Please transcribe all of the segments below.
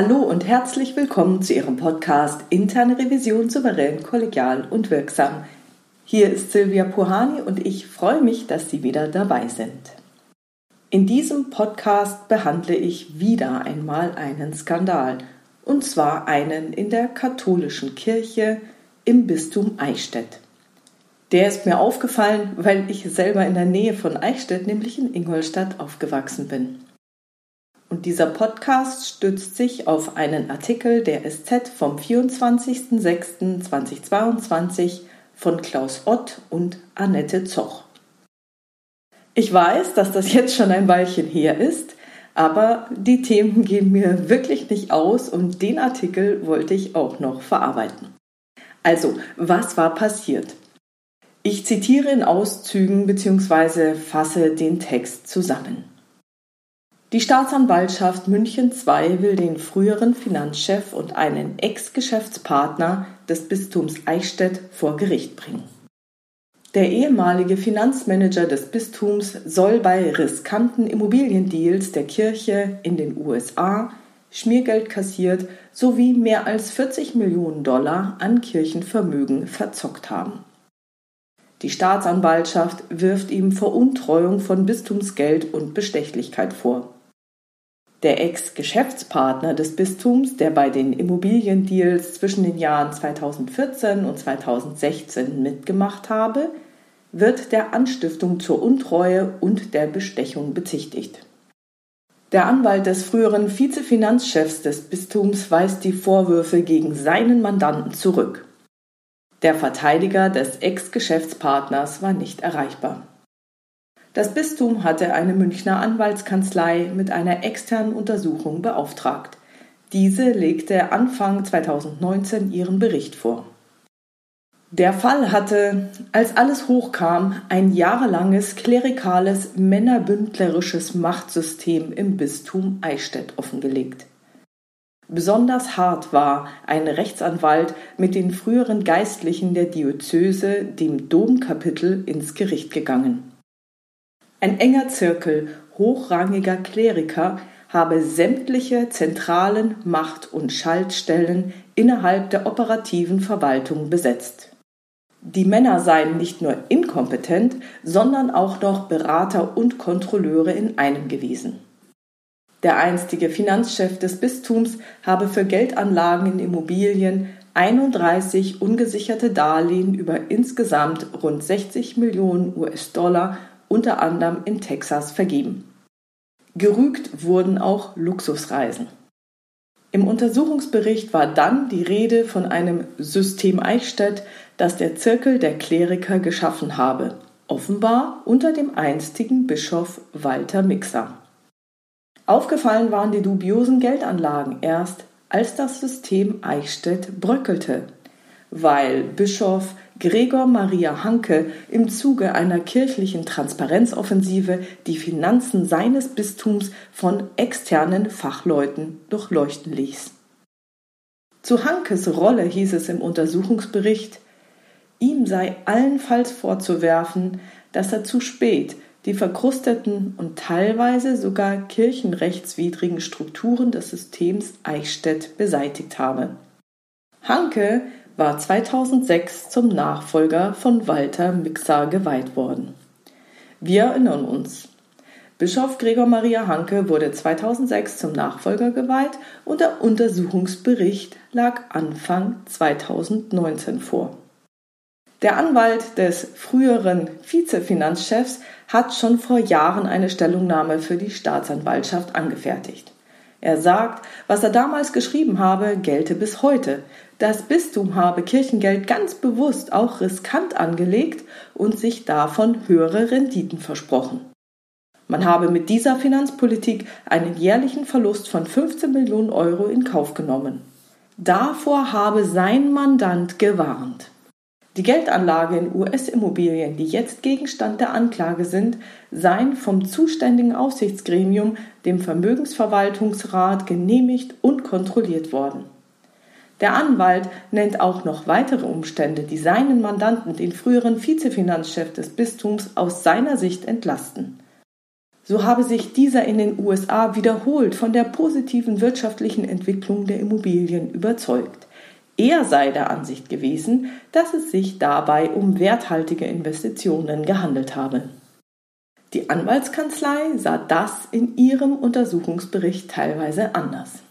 Hallo und herzlich willkommen zu Ihrem Podcast Interne Revision souverän, kollegial und wirksam. Hier ist Silvia Puhani und ich freue mich, dass Sie wieder dabei sind. In diesem Podcast behandle ich wieder einmal einen Skandal, und zwar einen in der katholischen Kirche im Bistum Eichstätt. Der ist mir aufgefallen, weil ich selber in der Nähe von Eichstätt, nämlich in Ingolstadt, aufgewachsen bin. Und dieser Podcast stützt sich auf einen Artikel der SZ vom 24.06.2022 von Klaus Ott und Annette Zoch. Ich weiß, dass das jetzt schon ein Weilchen her ist, aber die Themen gehen mir wirklich nicht aus und den Artikel wollte ich auch noch verarbeiten. Also, was war passiert? Ich zitiere in Auszügen bzw. fasse den Text zusammen. Die Staatsanwaltschaft München II will den früheren Finanzchef und einen Ex-Geschäftspartner des Bistums Eichstätt vor Gericht bringen. Der ehemalige Finanzmanager des Bistums soll bei riskanten Immobiliendeals der Kirche in den USA Schmiergeld kassiert sowie mehr als 40 Millionen Dollar an Kirchenvermögen verzockt haben. Die Staatsanwaltschaft wirft ihm Veruntreuung von Bistumsgeld und Bestechlichkeit vor. Der Ex-Geschäftspartner des Bistums, der bei den Immobiliendeals zwischen den Jahren 2014 und 2016 mitgemacht habe, wird der Anstiftung zur Untreue und der Bestechung bezichtigt. Der Anwalt des früheren Vizefinanzchefs des Bistums weist die Vorwürfe gegen seinen Mandanten zurück. Der Verteidiger des Ex-Geschäftspartners war nicht erreichbar. Das Bistum hatte eine Münchner Anwaltskanzlei mit einer externen Untersuchung beauftragt. Diese legte Anfang 2019 ihren Bericht vor. Der Fall hatte, als alles hochkam, ein jahrelanges klerikales, männerbündlerisches Machtsystem im Bistum Eichstätt offengelegt. Besonders hart war ein Rechtsanwalt mit den früheren Geistlichen der Diözese, dem Domkapitel, ins Gericht gegangen. Ein enger Zirkel hochrangiger Kleriker habe sämtliche zentralen Macht- und Schaltstellen innerhalb der operativen Verwaltung besetzt. Die Männer seien nicht nur inkompetent, sondern auch noch Berater und Kontrolleure in einem gewesen. Der einstige Finanzchef des Bistums habe für Geldanlagen in Immobilien 31 ungesicherte Darlehen über insgesamt rund 60 Millionen US-Dollar unter anderem in Texas vergeben. Gerügt wurden auch Luxusreisen. Im Untersuchungsbericht war dann die Rede von einem System Eichstätt, das der Zirkel der Kleriker geschaffen habe, offenbar unter dem einstigen Bischof Walter Mixer. Aufgefallen waren die dubiosen Geldanlagen erst, als das System Eichstätt bröckelte, weil Bischof Gregor Maria Hanke im Zuge einer kirchlichen Transparenzoffensive die Finanzen seines Bistums von externen Fachleuten durchleuchten ließ. Zu Hankes Rolle hieß es im Untersuchungsbericht, ihm sei allenfalls vorzuwerfen, dass er zu spät die verkrusteten und teilweise sogar kirchenrechtswidrigen Strukturen des Systems Eichstätt beseitigt habe. Hanke war 2006 zum Nachfolger von Walter Mixer geweiht worden. Wir erinnern uns. Bischof Gregor Maria Hanke wurde 2006 zum Nachfolger geweiht und der Untersuchungsbericht lag Anfang 2019 vor. Der Anwalt des früheren Vizefinanzchefs hat schon vor Jahren eine Stellungnahme für die Staatsanwaltschaft angefertigt. Er sagt, was er damals geschrieben habe, gelte bis heute. Das Bistum habe Kirchengeld ganz bewusst auch riskant angelegt und sich davon höhere Renditen versprochen. Man habe mit dieser Finanzpolitik einen jährlichen Verlust von 15 Millionen Euro in Kauf genommen. Davor habe sein Mandant gewarnt. Die Geldanlage in US-Immobilien, die jetzt Gegenstand der Anklage sind, seien vom zuständigen Aufsichtsgremium, dem Vermögensverwaltungsrat, genehmigt und kontrolliert worden. Der Anwalt nennt auch noch weitere Umstände, die seinen Mandanten, den früheren Vizefinanzchef des Bistums, aus seiner Sicht entlasten. so habe sich dieser in den USA wiederholt von der positiven wirtschaftlichen Entwicklung der Immobilien überzeugt. Er sei der Ansicht gewesen, dass es sich dabei um werthaltige Investitionen gehandelt habe. Die Anwaltskanzlei sah das in ihrem Untersuchungsbericht teilweise anders.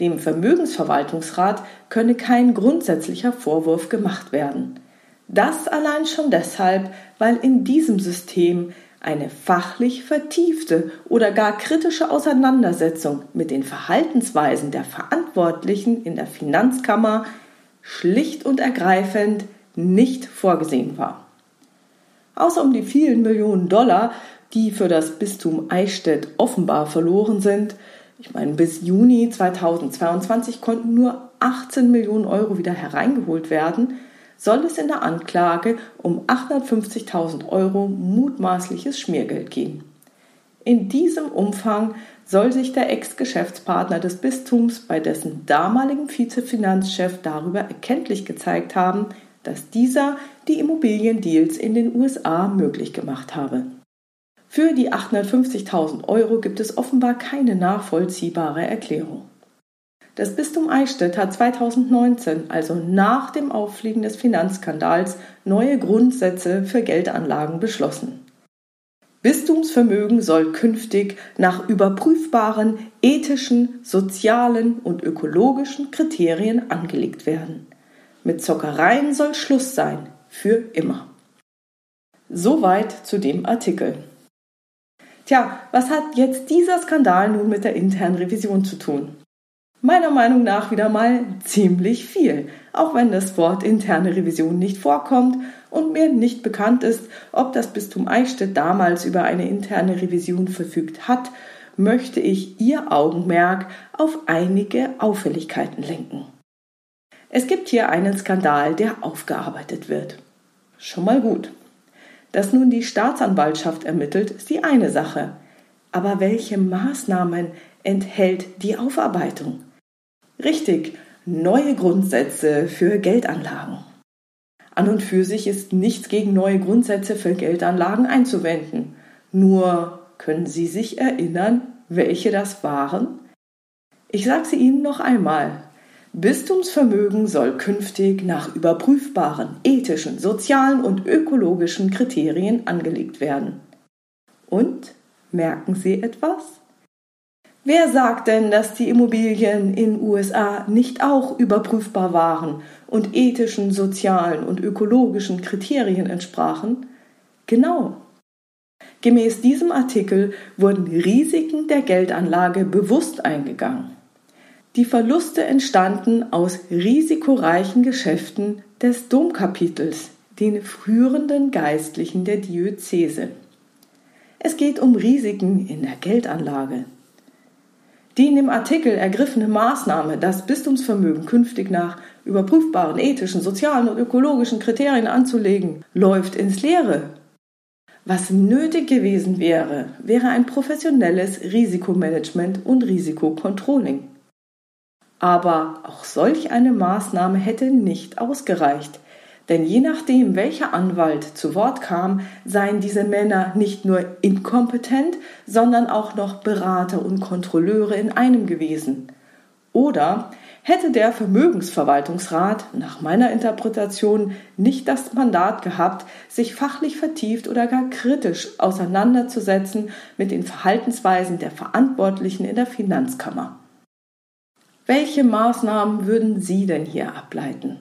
Dem Vermögensverwaltungsrat könne kein grundsätzlicher Vorwurf gemacht werden. Das allein schon deshalb, weil in diesem System eine fachlich vertiefte oder gar kritische Auseinandersetzung mit den Verhaltensweisen der Verantwortlichen in der Finanzkammer schlicht und ergreifend nicht vorgesehen war. Außer um die vielen Millionen Dollar, die für das Bistum Eichstätt offenbar verloren sind, ich meine, bis Juni 2022 konnten nur 18 Millionen Euro wieder hereingeholt werden, soll es in der Anklage um 850.000 Euro mutmaßliches Schmiergeld gehen. In diesem Umfang soll sich der Ex-Geschäftspartner des Bistums bei dessen damaligen Vizefinanzchef darüber erkenntlich gezeigt haben, dass dieser die Immobiliendeals in den USA möglich gemacht habe. Für die 850.000 Euro gibt es offenbar keine nachvollziehbare Erklärung. Das Bistum Eichstätt hat 2019, also nach dem Auffliegen des Finanzskandals, neue Grundsätze für Geldanlagen beschlossen. Bistumsvermögen soll künftig nach überprüfbaren ethischen, sozialen und ökologischen Kriterien angelegt werden. Mit Zockereien soll Schluss sein, für immer. Soweit zu dem Artikel. Tja, was hat jetzt dieser Skandal nun mit der internen Revision zu tun? Meiner Meinung nach wieder mal ziemlich viel, auch wenn das Wort interne Revision nicht vorkommt und mir nicht bekannt ist, ob das Bistum Eichstätt damals über eine interne Revision verfügt hat, möchte ich Ihr Augenmerk auf einige Auffälligkeiten lenken. Es gibt hier einen Skandal, der aufgearbeitet wird. Schon mal gut. Dass nun die Staatsanwaltschaft ermittelt, ist die eine Sache. Aber welche Maßnahmen enthält die Aufarbeitung? Richtig, neue Grundsätze für Geldanlagen. An und für sich ist nichts gegen neue Grundsätze für Geldanlagen einzuwenden. Nur können Sie sich erinnern, welche das waren? Ich sage sie Ihnen noch einmal. Bistumsvermögen soll künftig nach überprüfbaren ethischen, sozialen und ökologischen Kriterien angelegt werden. Und merken Sie etwas? Wer sagt denn, dass die Immobilien in USA nicht auch überprüfbar waren und ethischen, sozialen und ökologischen Kriterien entsprachen? Genau. Gemäß diesem Artikel wurden Risiken der Geldanlage bewusst eingegangen. Die Verluste entstanden aus risikoreichen Geschäften des Domkapitels, den führenden Geistlichen der Diözese. Es geht um Risiken in der Geldanlage. Die in dem Artikel ergriffene Maßnahme, das Bistumsvermögen künftig nach überprüfbaren ethischen, sozialen und ökologischen Kriterien anzulegen, läuft ins Leere. Was nötig gewesen wäre, wäre ein professionelles Risikomanagement und Risikocontrolling. Aber auch solch eine Maßnahme hätte nicht ausgereicht, denn je nachdem, welcher Anwalt zu Wort kam, seien diese Männer nicht nur inkompetent, sondern auch noch Berater und Kontrolleure in einem gewesen. Oder hätte der Vermögensverwaltungsrat nach meiner Interpretation nicht das Mandat gehabt, sich fachlich vertieft oder gar kritisch auseinanderzusetzen mit den Verhaltensweisen der Verantwortlichen in der Finanzkammer. Welche Maßnahmen würden Sie denn hier ableiten?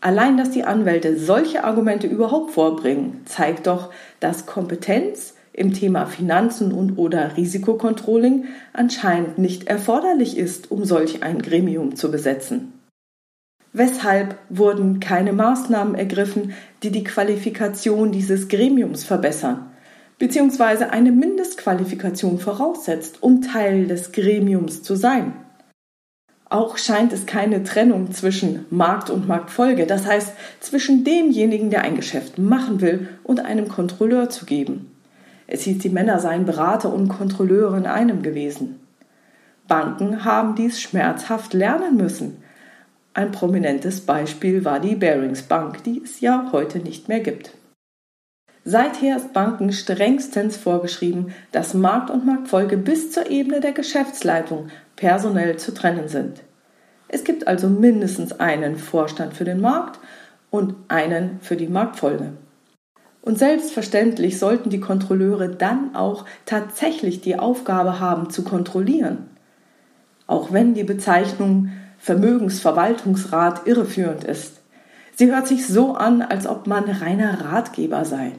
Allein, dass die Anwälte solche Argumente überhaupt vorbringen, zeigt doch, dass Kompetenz im Thema Finanzen und oder Risikokontrolling anscheinend nicht erforderlich ist, um solch ein Gremium zu besetzen. Weshalb wurden keine Maßnahmen ergriffen, die die Qualifikation dieses Gremiums verbessern, beziehungsweise eine Mindestqualifikation voraussetzt, um Teil des Gremiums zu sein? Auch scheint es keine Trennung zwischen Markt und Marktfolge, das heißt zwischen demjenigen, der ein Geschäft machen will, und einem Kontrolleur zu geben. Es hieß, die Männer seien Berater und Kontrolleure in einem gewesen. Banken haben dies schmerzhaft lernen müssen. Ein prominentes Beispiel war die Barings Bank, die es ja heute nicht mehr gibt. Seither ist Banken strengstens vorgeschrieben, dass Markt und Marktfolge bis zur Ebene der Geschäftsleitung personell zu trennen sind. Es gibt also mindestens einen Vorstand für den Markt und einen für die Marktfolge. Und selbstverständlich sollten die Kontrolleure dann auch tatsächlich die Aufgabe haben zu kontrollieren. Auch wenn die Bezeichnung Vermögensverwaltungsrat irreführend ist. Sie hört sich so an, als ob man reiner Ratgeber sei.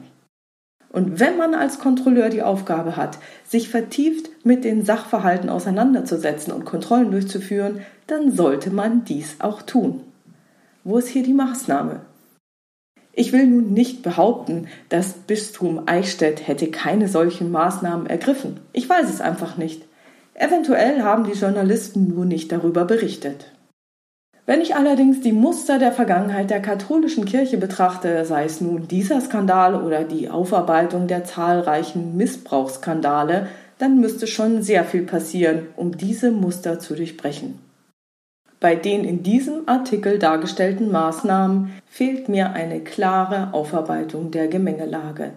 Und wenn man als Kontrolleur die Aufgabe hat, sich vertieft mit den Sachverhalten auseinanderzusetzen und Kontrollen durchzuführen, dann sollte man dies auch tun. Wo ist hier die Maßnahme? Ich will nun nicht behaupten, das Bistum Eichstätt hätte keine solchen Maßnahmen ergriffen. Ich weiß es einfach nicht. Eventuell haben die Journalisten nur nicht darüber berichtet. Wenn ich allerdings die Muster der Vergangenheit der katholischen Kirche betrachte, sei es nun dieser Skandal oder die Aufarbeitung der zahlreichen Missbrauchsskandale, dann müsste schon sehr viel passieren, um diese Muster zu durchbrechen. Bei den in diesem Artikel dargestellten Maßnahmen fehlt mir eine klare Aufarbeitung der Gemengelage.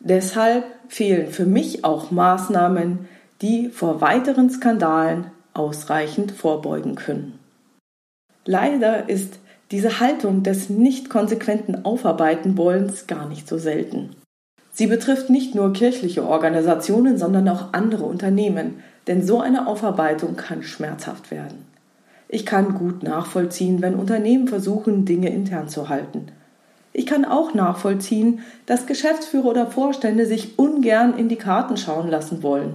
Deshalb fehlen für mich auch Maßnahmen, die vor weiteren Skandalen ausreichend vorbeugen können. Leider ist diese Haltung des nicht konsequenten Aufarbeiten-Wollens gar nicht so selten. Sie betrifft nicht nur kirchliche Organisationen, sondern auch andere Unternehmen, denn so eine Aufarbeitung kann schmerzhaft werden. Ich kann gut nachvollziehen, wenn Unternehmen versuchen, Dinge intern zu halten. Ich kann auch nachvollziehen, dass Geschäftsführer oder Vorstände sich ungern in die Karten schauen lassen wollen.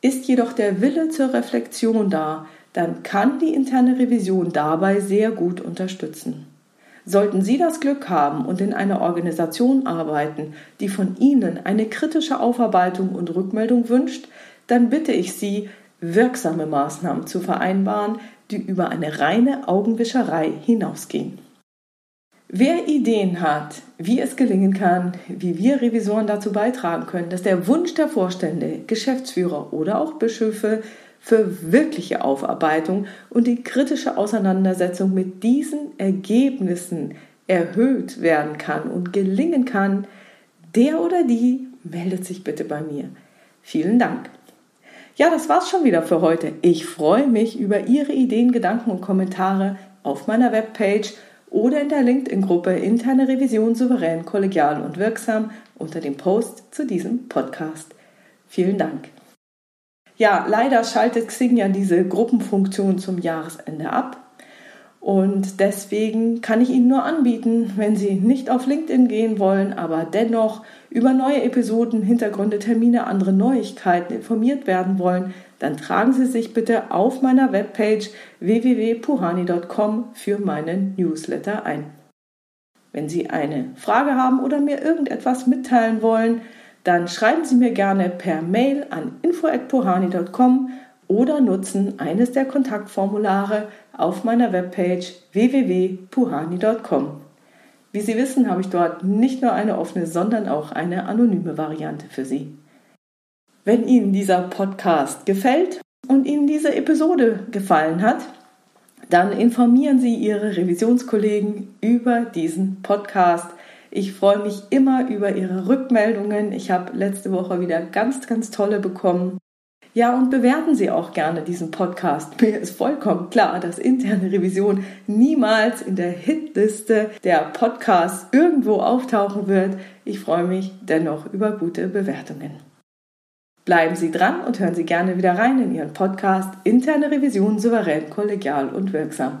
Ist jedoch der Wille zur Reflexion da, dann kann die interne Revision dabei sehr gut unterstützen. Sollten Sie das Glück haben und in einer Organisation arbeiten, die von Ihnen eine kritische Aufarbeitung und Rückmeldung wünscht, dann bitte ich Sie, wirksame Maßnahmen zu vereinbaren, die über eine reine Augenwischerei hinausgehen. Wer Ideen hat, wie es gelingen kann, wie wir Revisoren dazu beitragen können, dass der Wunsch der Vorstände, Geschäftsführer oder auch Bischöfe für wirkliche Aufarbeitung und die kritische Auseinandersetzung mit diesen Ergebnissen erhöht werden kann und gelingen kann, der oder die meldet sich bitte bei mir. Vielen Dank. Ja, das war's schon wieder für heute. Ich freue mich über Ihre Ideen, Gedanken und Kommentare auf meiner Webpage oder in der LinkedIn-Gruppe Interne Revision souverän, kollegial und wirksam unter dem Post zu diesem Podcast. Vielen Dank. Ja, leider schaltet Xing ja diese Gruppenfunktion zum Jahresende ab. Und deswegen kann ich Ihnen nur anbieten, wenn Sie nicht auf LinkedIn gehen wollen, aber dennoch über neue Episoden, Hintergründe, Termine, andere Neuigkeiten informiert werden wollen, dann tragen Sie sich bitte auf meiner Webpage www.puhani.com für meinen Newsletter ein. Wenn Sie eine Frage haben oder mir irgendetwas mitteilen wollen, dann schreiben Sie mir gerne per Mail an info@puhani.com oder nutzen eines der Kontaktformulare auf meiner Webpage www.puhani.com. Wie Sie wissen, habe ich dort nicht nur eine offene, sondern auch eine anonyme Variante für Sie. Wenn Ihnen dieser Podcast gefällt und Ihnen diese Episode gefallen hat, dann informieren Sie Ihre Revisionskollegen über diesen Podcast. Ich freue mich immer über Ihre Rückmeldungen. Ich habe letzte Woche wieder ganz, ganz tolle bekommen. Ja, und bewerten Sie auch gerne diesen Podcast. Mir ist vollkommen klar, dass interne Revision niemals in der Hitliste der Podcasts irgendwo auftauchen wird. Ich freue mich dennoch über gute Bewertungen. Bleiben Sie dran und hören Sie gerne wieder rein in Ihren Podcast Interne Revision souverän, kollegial und wirksam.